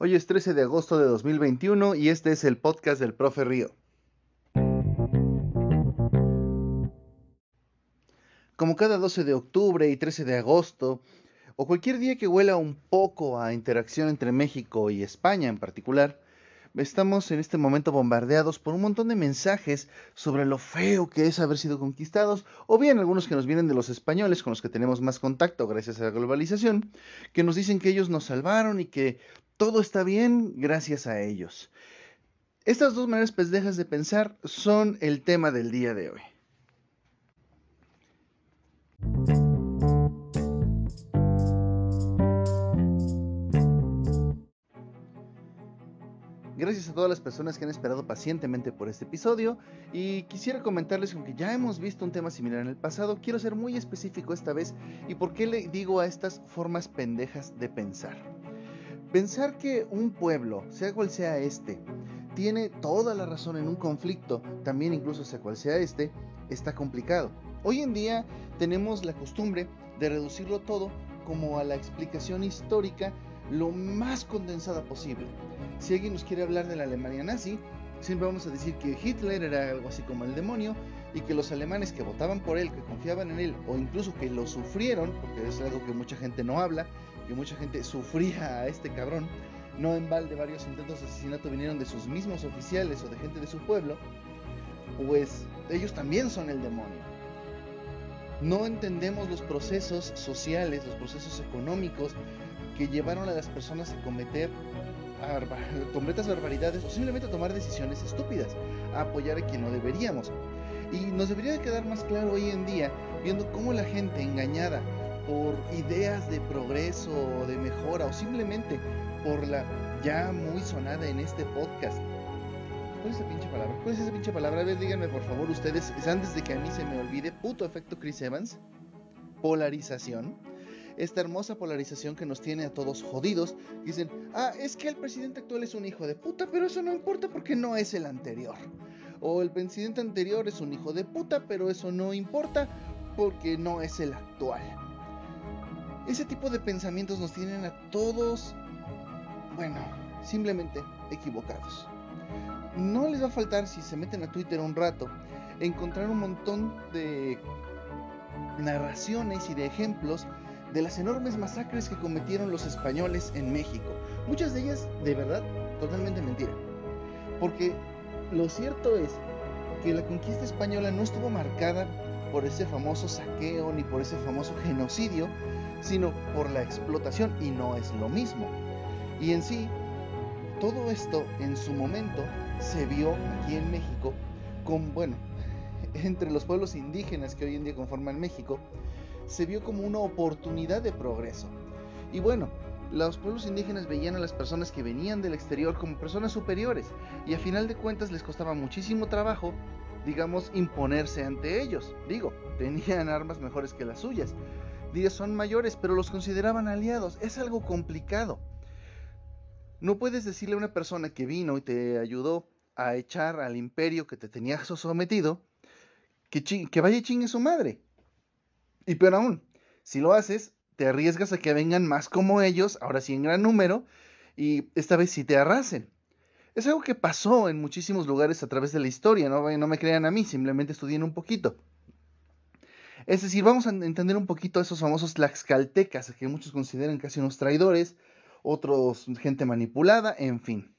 Hoy es 13 de agosto de 2021 y este es el podcast del profe Río. Como cada 12 de octubre y 13 de agosto, o cualquier día que huela un poco a interacción entre México y España en particular, estamos en este momento bombardeados por un montón de mensajes sobre lo feo que es haber sido conquistados, o bien algunos que nos vienen de los españoles con los que tenemos más contacto gracias a la globalización, que nos dicen que ellos nos salvaron y que todo está bien gracias a ellos. Estas dos maneras pendejas de pensar son el tema del día de hoy. Gracias a todas las personas que han esperado pacientemente por este episodio y quisiera comentarles que aunque ya hemos visto un tema similar en el pasado, quiero ser muy específico esta vez y por qué le digo a estas formas pendejas de pensar. Pensar que un pueblo, sea cual sea este, tiene toda la razón en un conflicto, también incluso sea cual sea este, está complicado. Hoy en día tenemos la costumbre de reducirlo todo como a la explicación histórica lo más condensada posible. Si alguien nos quiere hablar de la Alemania nazi, siempre vamos a decir que Hitler era algo así como el demonio y que los alemanes que votaban por él, que confiaban en él o incluso que lo sufrieron, porque es algo que mucha gente no habla, que mucha gente sufría a este cabrón. No en balde varios intentos de asesinato vinieron de sus mismos oficiales o de gente de su pueblo, pues ellos también son el demonio. No entendemos los procesos sociales, los procesos económicos que llevaron a las personas a cometer completas barbaridades o simplemente a tomar decisiones estúpidas, a apoyar a quien no deberíamos. Y nos debería de quedar más claro hoy en día, viendo cómo la gente engañada por ideas de progreso o de mejora o simplemente por la ya muy sonada en este podcast. ¿Cuál es esa pinche palabra? ¿Cuál es esa pinche palabra? A ver, díganme por favor ustedes, antes de que a mí se me olvide, puto efecto Chris Evans, polarización. Esta hermosa polarización que nos tiene a todos jodidos. Dicen, ah, es que el presidente actual es un hijo de puta, pero eso no importa porque no es el anterior. O el presidente anterior es un hijo de puta, pero eso no importa porque no es el actual. Ese tipo de pensamientos nos tienen a todos, bueno, simplemente equivocados. No les va a faltar, si se meten a Twitter un rato, encontrar un montón de narraciones y de ejemplos de las enormes masacres que cometieron los españoles en México. Muchas de ellas, de verdad, totalmente mentira. Porque lo cierto es que la conquista española no estuvo marcada por ese famoso saqueo ni por ese famoso genocidio, sino por la explotación y no es lo mismo. Y en sí, todo esto en su momento se vio aquí en México con, bueno, entre los pueblos indígenas que hoy en día conforman México, se vio como una oportunidad de progreso. Y bueno, los pueblos indígenas veían a las personas que venían del exterior como personas superiores y a final de cuentas les costaba muchísimo trabajo, digamos, imponerse ante ellos. Digo, tenían armas mejores que las suyas, son mayores, pero los consideraban aliados. Es algo complicado. No puedes decirle a una persona que vino y te ayudó a echar al imperio que te tenía sometido que, que vaya y chingue su madre. Y peor aún, si lo haces, te arriesgas a que vengan más como ellos, ahora sí en gran número, y esta vez sí te arrasen. Es algo que pasó en muchísimos lugares a través de la historia, no, no me crean a mí, simplemente estudien un poquito. Es decir, vamos a entender un poquito a esos famosos tlaxcaltecas, que muchos consideran casi unos traidores, otros gente manipulada, en fin.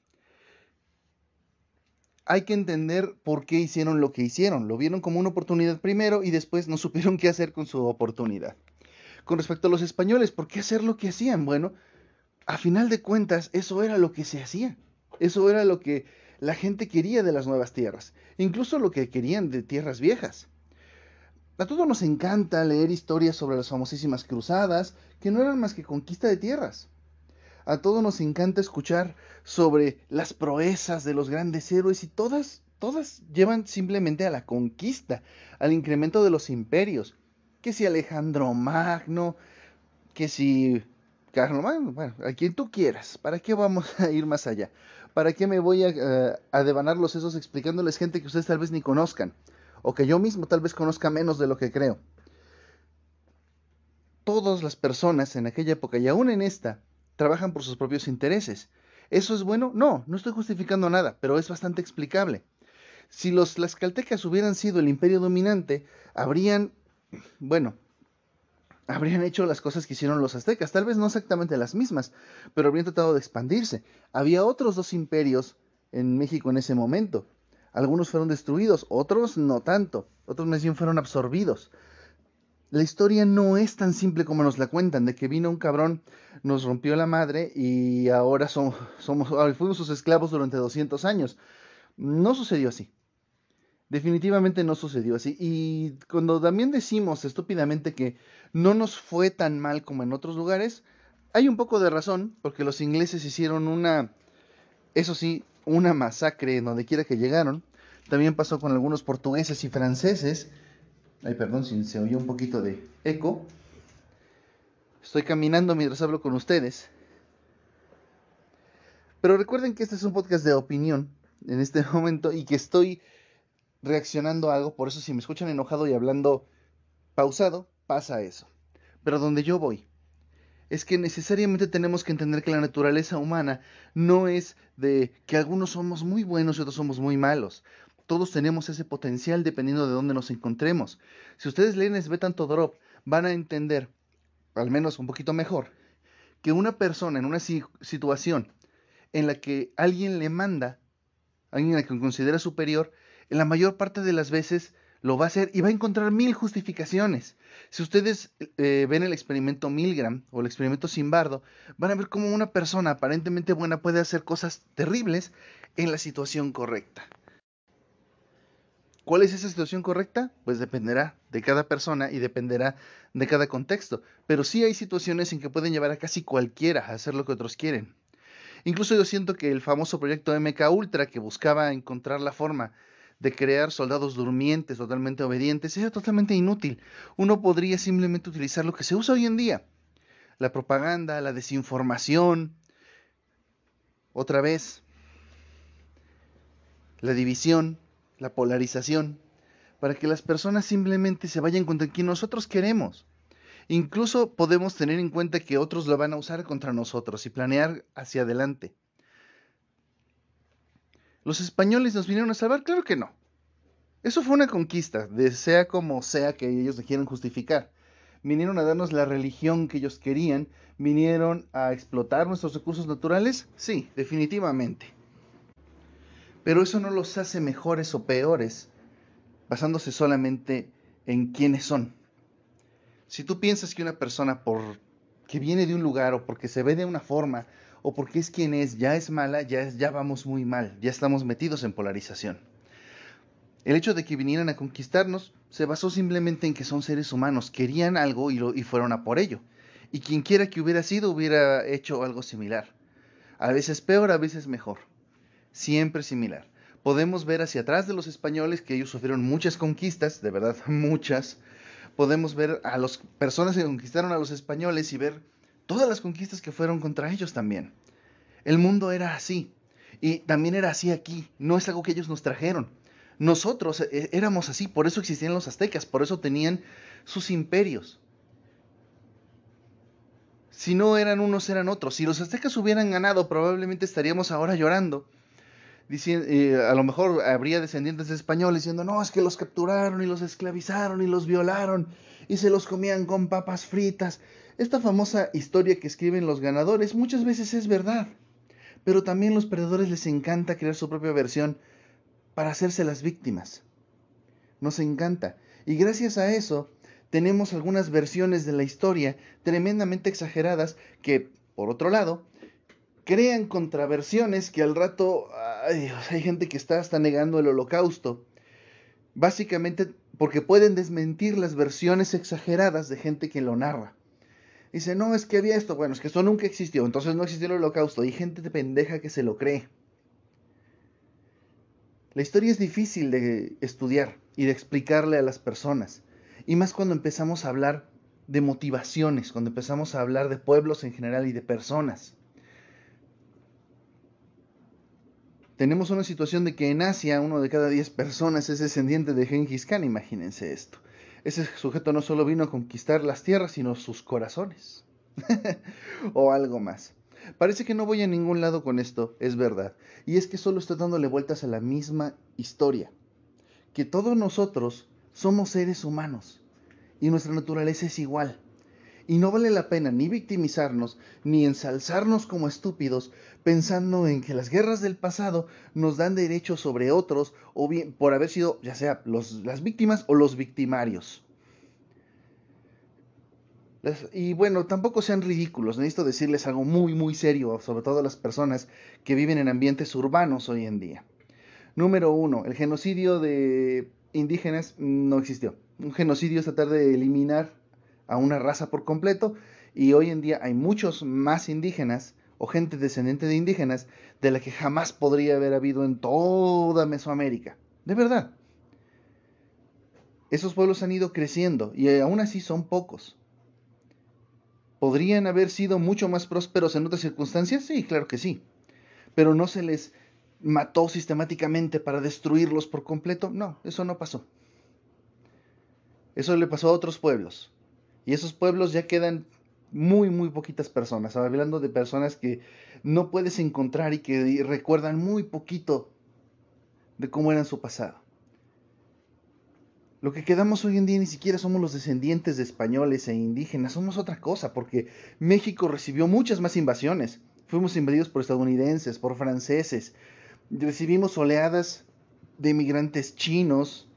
Hay que entender por qué hicieron lo que hicieron. Lo vieron como una oportunidad primero y después no supieron qué hacer con su oportunidad. Con respecto a los españoles, ¿por qué hacer lo que hacían? Bueno, a final de cuentas, eso era lo que se hacía. Eso era lo que la gente quería de las nuevas tierras, incluso lo que querían de tierras viejas. A todos nos encanta leer historias sobre las famosísimas cruzadas, que no eran más que conquista de tierras. A todos nos encanta escuchar sobre las proezas de los grandes héroes y todas, todas llevan simplemente a la conquista, al incremento de los imperios. Que si Alejandro Magno, que si Carlos Magno, bueno, a quien tú quieras. ¿Para qué vamos a ir más allá? ¿Para qué me voy a, uh, a devanar los sesos explicándoles gente que ustedes tal vez ni conozcan? o que yo mismo tal vez conozca menos de lo que creo. Todas las personas en aquella época y aún en esta trabajan por sus propios intereses. ¿Eso es bueno? No, no estoy justificando nada, pero es bastante explicable. Si los tlaxcaltecas hubieran sido el imperio dominante, habrían, bueno, habrían hecho las cosas que hicieron los aztecas, tal vez no exactamente las mismas, pero habrían tratado de expandirse. Había otros dos imperios en México en ese momento. Algunos fueron destruidos, otros no tanto, otros más bien fueron absorbidos. La historia no es tan simple como nos la cuentan, de que vino un cabrón, nos rompió la madre y ahora somos, somos fuimos sus esclavos durante 200 años. No sucedió así. Definitivamente no sucedió así. Y cuando también decimos estúpidamente que no nos fue tan mal como en otros lugares, hay un poco de razón, porque los ingleses hicieron una, eso sí, una masacre en donde quiera que llegaron. También pasó con algunos portugueses y franceses. Ay, perdón si se oyó un poquito de eco. Estoy caminando mientras hablo con ustedes. Pero recuerden que este es un podcast de opinión en este momento y que estoy reaccionando a algo, por eso si me escuchan enojado y hablando pausado, pasa eso. Pero donde yo voy es que necesariamente tenemos que entender que la naturaleza humana no es de que algunos somos muy buenos y otros somos muy malos. Todos tenemos ese potencial dependiendo de dónde nos encontremos. Si ustedes leen Svetan Todorov, van a entender, al menos un poquito mejor, que una persona en una situación en la que alguien le manda, alguien a que considera superior, en la mayor parte de las veces lo va a hacer y va a encontrar mil justificaciones. Si ustedes eh, ven el experimento Milgram o el experimento Simbardo, van a ver cómo una persona aparentemente buena puede hacer cosas terribles en la situación correcta. ¿Cuál es esa situación correcta? Pues dependerá de cada persona y dependerá de cada contexto. Pero sí hay situaciones en que pueden llevar a casi cualquiera a hacer lo que otros quieren. Incluso yo siento que el famoso proyecto MK Ultra que buscaba encontrar la forma de crear soldados durmientes totalmente obedientes era totalmente inútil. Uno podría simplemente utilizar lo que se usa hoy en día. La propaganda, la desinformación, otra vez, la división, la polarización, para que las personas simplemente se vayan contra quien nosotros queremos. Incluso podemos tener en cuenta que otros lo van a usar contra nosotros y planear hacia adelante. ¿Los españoles nos vinieron a salvar? Claro que no. Eso fue una conquista, de sea como sea que ellos se quieran justificar. Vinieron a darnos la religión que ellos querían, vinieron a explotar nuestros recursos naturales, sí, definitivamente. Pero eso no los hace mejores o peores, basándose solamente en quiénes son. Si tú piensas que una persona por que viene de un lugar o porque se ve de una forma o porque es quien es, ya es mala, ya, ya vamos muy mal, ya estamos metidos en polarización. El hecho de que vinieran a conquistarnos se basó simplemente en que son seres humanos, querían algo y, lo, y fueron a por ello. Y quien quiera que hubiera sido hubiera hecho algo similar. A veces peor, a veces mejor. Siempre similar. Podemos ver hacia atrás de los españoles que ellos sufrieron muchas conquistas, de verdad muchas. Podemos ver a las personas que conquistaron a los españoles y ver todas las conquistas que fueron contra ellos también. El mundo era así. Y también era así aquí. No es algo que ellos nos trajeron. Nosotros eh, éramos así, por eso existían los aztecas, por eso tenían sus imperios. Si no eran unos, eran otros. Si los aztecas hubieran ganado, probablemente estaríamos ahora llorando. Diciendo, eh, a lo mejor habría descendientes españoles diciendo, no, es que los capturaron y los esclavizaron y los violaron y se los comían con papas fritas esta famosa historia que escriben los ganadores muchas veces es verdad, pero también los perdedores les encanta crear su propia versión para hacerse las víctimas. Nos encanta. Y gracias a eso tenemos algunas versiones de la historia tremendamente exageradas que, por otro lado, crean contraversiones que al rato hay gente que está hasta negando el holocausto. Básicamente porque pueden desmentir las versiones exageradas de gente que lo narra. Dice, no, es que había esto. Bueno, es que eso nunca existió. Entonces no existió el holocausto. Hay gente de pendeja que se lo cree. La historia es difícil de estudiar y de explicarle a las personas. Y más cuando empezamos a hablar de motivaciones, cuando empezamos a hablar de pueblos en general y de personas. Tenemos una situación de que en Asia uno de cada diez personas es descendiente de Genghis Khan, imagínense esto ese sujeto no solo vino a conquistar las tierras, sino sus corazones. o algo más. Parece que no voy a ningún lado con esto, es verdad. Y es que solo estoy dándole vueltas a la misma historia. Que todos nosotros somos seres humanos y nuestra naturaleza es igual. Y no vale la pena ni victimizarnos, ni ensalzarnos como estúpidos, pensando en que las guerras del pasado nos dan derechos sobre otros, o bien por haber sido ya sea las víctimas o los victimarios. y bueno, tampoco sean ridículos, necesito decirles algo muy, muy serio, sobre todo a las personas que viven en ambientes urbanos hoy en día. Número uno, el genocidio de indígenas no existió. Un genocidio es tratar de eliminar a una raza por completo y hoy en día hay muchos más indígenas o gente descendiente de indígenas de la que jamás podría haber habido en toda Mesoamérica. De verdad. Esos pueblos han ido creciendo y aún así son pocos. ¿Podrían haber sido mucho más prósperos en otras circunstancias? Sí, claro que sí. Pero no se les mató sistemáticamente para destruirlos por completo. No, eso no pasó. Eso le pasó a otros pueblos. Y esos pueblos ya quedan muy, muy poquitas personas, hablando de personas que no puedes encontrar y que recuerdan muy poquito de cómo era su pasado. Lo que quedamos hoy en día ni siquiera somos los descendientes de españoles e indígenas, somos otra cosa, porque México recibió muchas más invasiones. Fuimos invadidos por estadounidenses, por franceses, recibimos oleadas de migrantes chinos,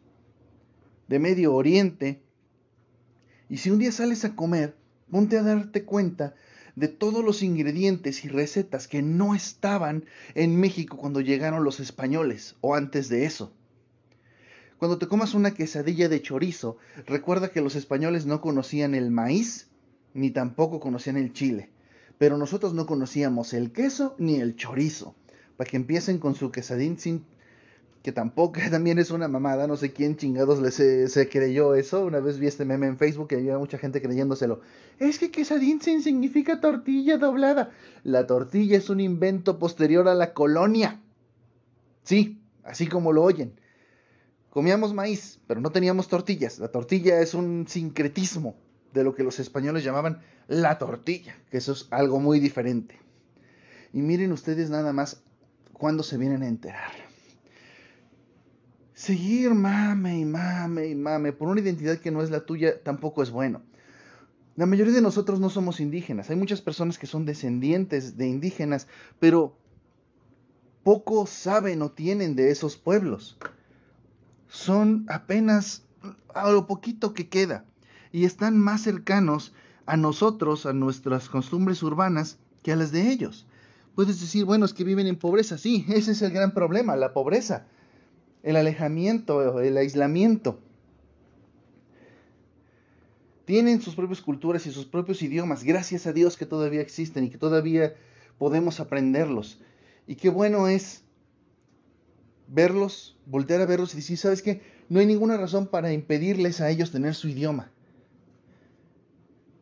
de Medio Oriente, y si un día sales a comer, ponte a darte cuenta de todos los ingredientes y recetas que no estaban en México cuando llegaron los españoles o antes de eso. Cuando te comas una quesadilla de chorizo, recuerda que los españoles no conocían el maíz ni tampoco conocían el chile, pero nosotros no conocíamos el queso ni el chorizo. Para que empiecen con su quesadín sin que tampoco también es una mamada, no sé quién chingados le se, creyó eso. Una vez vi este meme en Facebook y había mucha gente creyéndoselo. Es que quesadín significa tortilla doblada. La tortilla es un invento posterior a la colonia. Sí, así como lo oyen. Comíamos maíz, pero no teníamos tortillas. La tortilla es un sincretismo de lo que los españoles llamaban la tortilla, que eso es algo muy diferente. Y miren ustedes nada más cuando se vienen a enterar seguir mame y mame y mame por una identidad que no es la tuya tampoco es bueno. La mayoría de nosotros no somos indígenas. Hay muchas personas que son descendientes de indígenas, pero poco saben o tienen de esos pueblos. Son apenas a lo poquito que queda y están más cercanos a nosotros, a nuestras costumbres urbanas, que a las de ellos. Puedes decir, bueno, es que viven en pobreza. Sí, ese es el gran problema, la pobreza el alejamiento, el aislamiento. Tienen sus propias culturas y sus propios idiomas, gracias a Dios que todavía existen y que todavía podemos aprenderlos. Y qué bueno es verlos, voltear a verlos y decir, ¿sabes qué? No hay ninguna razón para impedirles a ellos tener su idioma.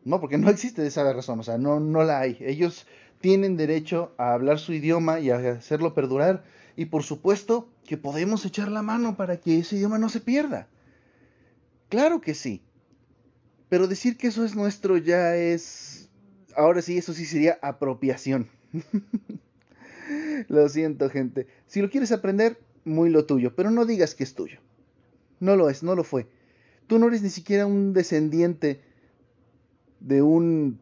No, porque no existe esa razón, o sea, no, no la hay. Ellos tienen derecho a hablar su idioma y a hacerlo perdurar y por supuesto que podemos echar la mano para que ese idioma no se pierda. Claro que sí. Pero decir que eso es nuestro ya es... Ahora sí, eso sí sería apropiación. lo siento, gente. Si lo quieres aprender, muy lo tuyo, pero no digas que es tuyo. No lo es, no lo fue. Tú no eres ni siquiera un descendiente de un,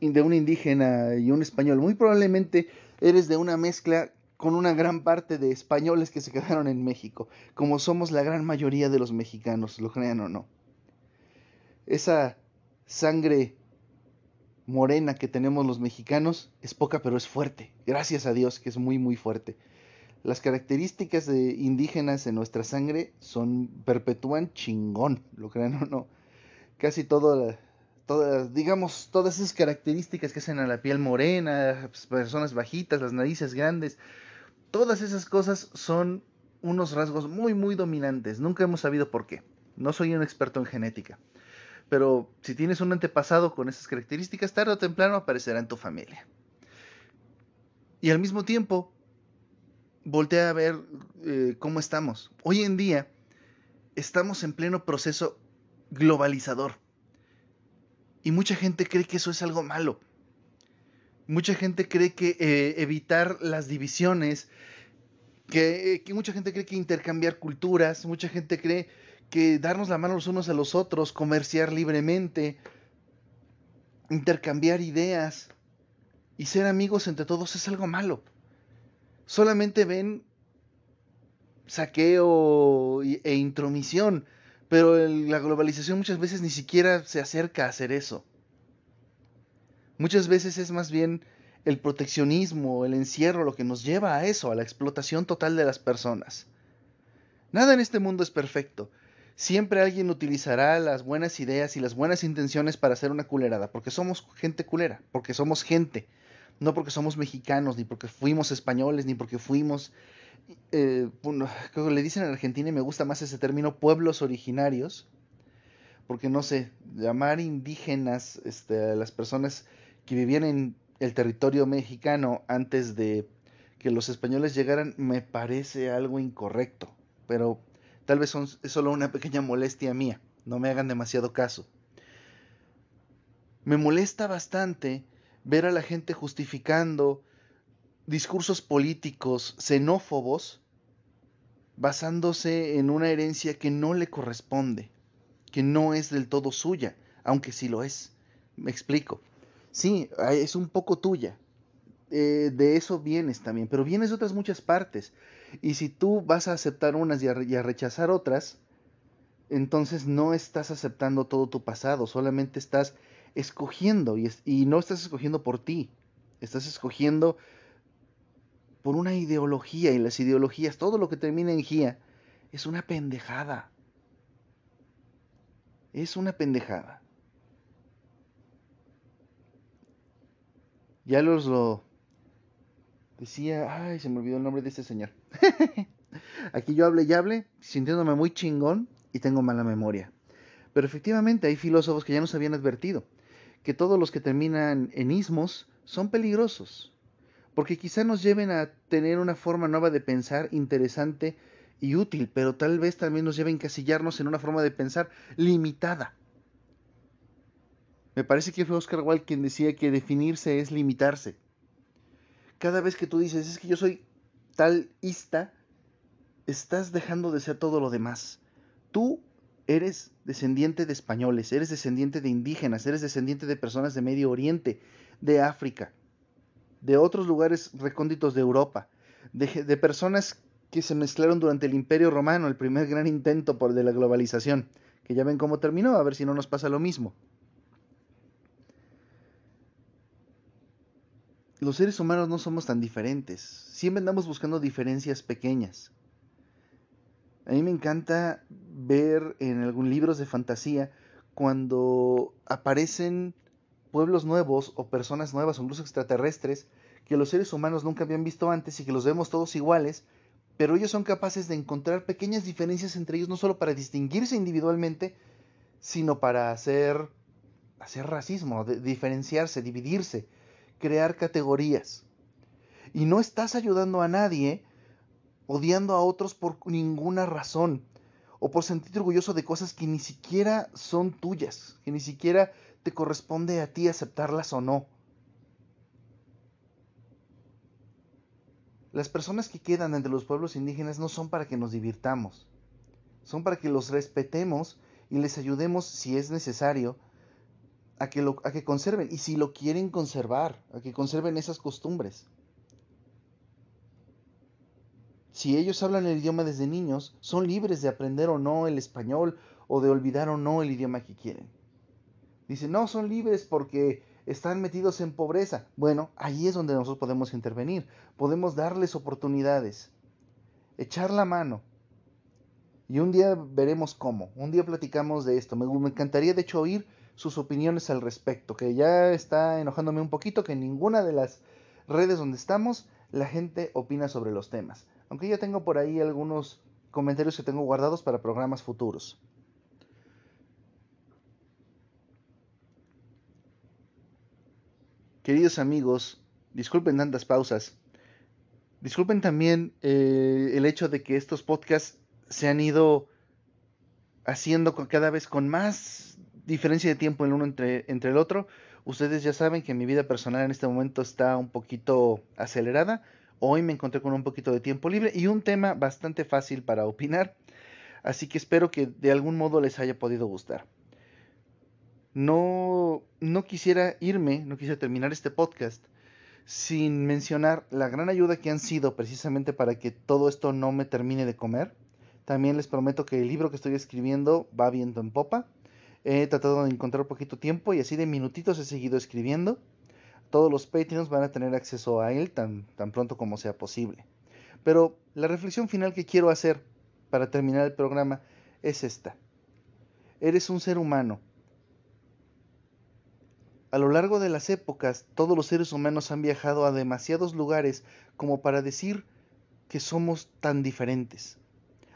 de un indígena y un español. Muy probablemente eres de una mezcla con una gran parte de españoles que se quedaron en México, como somos la gran mayoría de los mexicanos, lo crean o no. Esa sangre morena que tenemos los mexicanos es poca pero es fuerte, gracias a Dios que es muy muy fuerte. Las características de indígenas en nuestra sangre son perpetúan chingón, lo crean o no. Casi todas, digamos, todas esas características que hacen a la piel morena, pues, personas bajitas, las narices grandes, Todas esas cosas son unos rasgos muy, muy dominantes. Nunca hemos sabido por qué. No soy un experto en genética. Pero si tienes un antepasado con esas características, tarde o temprano aparecerá en tu familia. Y al mismo tiempo, voltea a ver eh, cómo estamos. Hoy en día estamos en pleno proceso globalizador. Y mucha gente cree que eso es algo malo. Mucha gente cree que eh, evitar las divisiones, que, que mucha gente cree que intercambiar culturas, mucha gente cree que darnos la mano los unos a los otros, comerciar libremente, intercambiar ideas y ser amigos entre todos es algo malo. Solamente ven saqueo e intromisión, pero la globalización muchas veces ni siquiera se acerca a hacer eso. Muchas veces es más bien el proteccionismo, el encierro lo que nos lleva a eso, a la explotación total de las personas. Nada en este mundo es perfecto. Siempre alguien utilizará las buenas ideas y las buenas intenciones para hacer una culerada, porque somos gente culera, porque somos gente, no porque somos mexicanos, ni porque fuimos españoles, ni porque fuimos eh, le dicen en Argentina y me gusta más ese término, pueblos originarios, porque no sé, llamar indígenas este, a las personas que vivían en el territorio mexicano antes de que los españoles llegaran me parece algo incorrecto, pero tal vez es solo una pequeña molestia mía, no me hagan demasiado caso. Me molesta bastante ver a la gente justificando discursos políticos xenófobos basándose en una herencia que no le corresponde, que no es del todo suya, aunque sí lo es. Me explico. Sí, es un poco tuya. Eh, de eso vienes también, pero vienes de otras muchas partes. Y si tú vas a aceptar unas y a, rechazar otras, entonces no estás aceptando todo tu pasado, solamente estás escogiendo y, y no estás escogiendo por ti, estás escogiendo por una ideología y las ideologías, todo lo que termina en GIA, es una pendejada. Es una pendejada. Ya los lo decía, ay, se me olvidó el nombre de este señor. Aquí yo hable y hable, sintiéndome muy chingón y tengo mala memoria. Pero efectivamente hay filósofos que ya nos habían advertido que todos los que terminan en ismos son peligrosos porque quizá nos lleven a tener una forma nueva de pensar interesante y útil, pero tal vez también nos lleven a encasillarnos en una forma de pensar limitada. Me parece que fue Oscar Wilde quien decía que definirse es limitarse. Cada vez que tú dices, es que yo soy tal ista, estás dejando de ser todo lo demás. Tú eres descendiente de españoles, eres descendiente de indígenas, eres descendiente de personas de Medio Oriente, de África de otros lugares recónditos de Europa, de, personas que se mezclaron durante el Imperio Romano, el primer gran intento por de la globalización, que ya ven cómo terminó, a ver si no nos pasa lo mismo. Los seres humanos no somos tan diferentes, siempre andamos buscando diferencias pequeñas. A mí me encanta ver en algunos libros de fantasía cuando aparecen pueblos nuevos o personas nuevas o incluso extraterrestres que los seres humanos nunca habían visto antes y que los vemos todos iguales, pero ellos son capaces de encontrar pequeñas diferencias entre ellos no solo para distinguirse individualmente, sino para hacer, hacer racismo, diferenciarse, dividirse, crear categorías. Y no estás ayudando a nadie odiando a otros por ninguna razón o por sentirte orgulloso de cosas que ni siquiera son tuyas, que ni siquiera te corresponde a ti aceptarlas o no. Las personas que quedan entre los pueblos indígenas no son para que nos divirtamos, son para que los respetemos y les ayudemos, si es necesario, a que, lo, a que conserven, y si lo quieren conservar, a que conserven esas costumbres. Si ellos hablan el idioma desde niños, son libres de aprender o no el español o de olvidar o no el idioma que quieren. Dicen, no, son libres porque están metidos en pobreza. Bueno, ahí es donde nosotros podemos intervenir. Podemos darles oportunidades, echar la mano. Y un día veremos cómo. Un día platicamos de esto. Me, encantaría, de hecho, oír sus opiniones al respecto. Que ya está enojándome un poquito que en ninguna de las redes donde estamos la gente opina sobre los temas. Aunque ya tengo por ahí algunos comentarios que tengo guardados para programas futuros. Queridos amigos, disculpen tantas pausas. Disculpen también eh, el hecho de que estos podcasts se han ido haciendo cada vez con más diferencia de tiempo el uno entre, el otro. Ustedes ya saben que mi vida personal en este momento está un poquito acelerada. Hoy me encontré con un poquito de tiempo libre y un tema bastante fácil para opinar. Así que espero que de algún modo les haya podido gustar. No, no quisiera irme, no quisiera terminar este podcast sin mencionar la gran ayuda que han sido precisamente para que todo esto no me termine de comer. También les prometo que el libro que estoy escribiendo va viento en popa. He tratado de encontrar poquito tiempo y así de minutitos he seguido escribiendo. Todos los Patreons van a tener acceso a él tan, tan pronto como sea posible. Pero la reflexión final que quiero hacer para terminar el programa es esta. Eres un ser humano a lo largo de las épocas, todos los seres humanos han viajado a demasiados lugares como para decir que somos tan diferentes.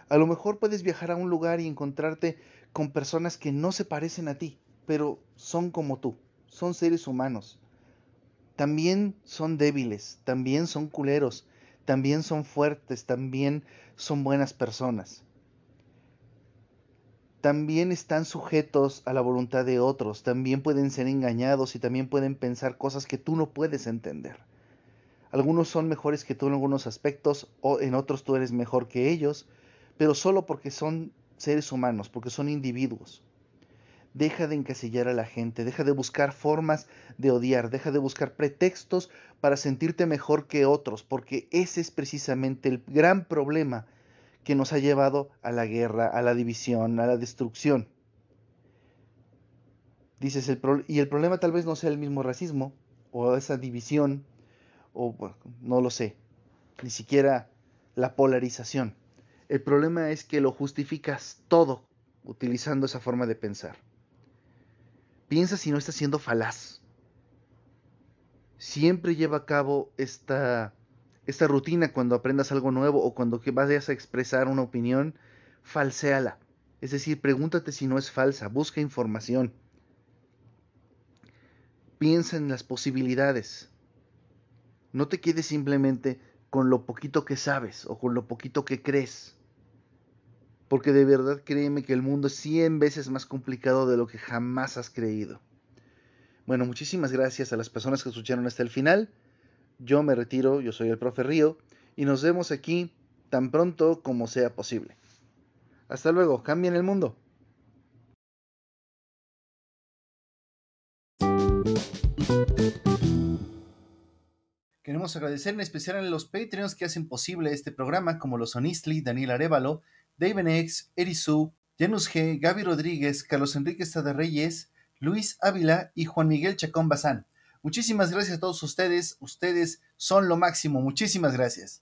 A lo mejor puedes viajar a un lugar y encontrarte con personas que no se parecen a ti, pero son como tú, son seres humanos. También son débiles, también son culeros, también son fuertes, también son buenas personas también están sujetos a la voluntad de otros, también pueden ser engañados y también pueden pensar cosas que tú no puedes entender. Algunos son mejores que tú en algunos aspectos o en otros tú eres mejor que ellos, pero solo porque son seres humanos, porque son individuos. Deja de encasillar a la gente, deja de buscar formas de odiar, deja de buscar pretextos para sentirte mejor que otros, porque ese es precisamente el gran problema que nos ha llevado a la guerra, a la división, a la destrucción. Dices, el y el problema tal vez no sea el mismo racismo o esa división, o no lo sé, ni siquiera la polarización. El problema es que lo justificas todo utilizando esa forma de pensar. Piensa si no estás siendo falaz. Siempre lleva a cabo esta esta rutina cuando aprendas algo nuevo o cuando vayas a expresar una opinión, falséala. Es decir, pregúntate si no es falsa, busca información. Piensa en las posibilidades. No te quedes simplemente con lo poquito que sabes o con lo poquito que crees. Porque de verdad créeme que el mundo es 100 veces más complicado de lo que jamás has creído. Bueno, muchísimas gracias a las personas que escucharon hasta el final. Yo me retiro, yo soy el profe Río, y nos vemos aquí tan pronto como sea posible. Hasta luego, cambien el mundo. Queremos agradecer en especial a los Patreons que hacen posible este programa, como los Sonistli, Daniel Arevalo, David X, Erisu, Janus G, Gaby Rodríguez, Carlos Enrique Reyes, Luis Ávila y Juan Miguel Chacón Bazán. Muchísimas gracias a todos ustedes. Ustedes son lo máximo. Muchísimas gracias.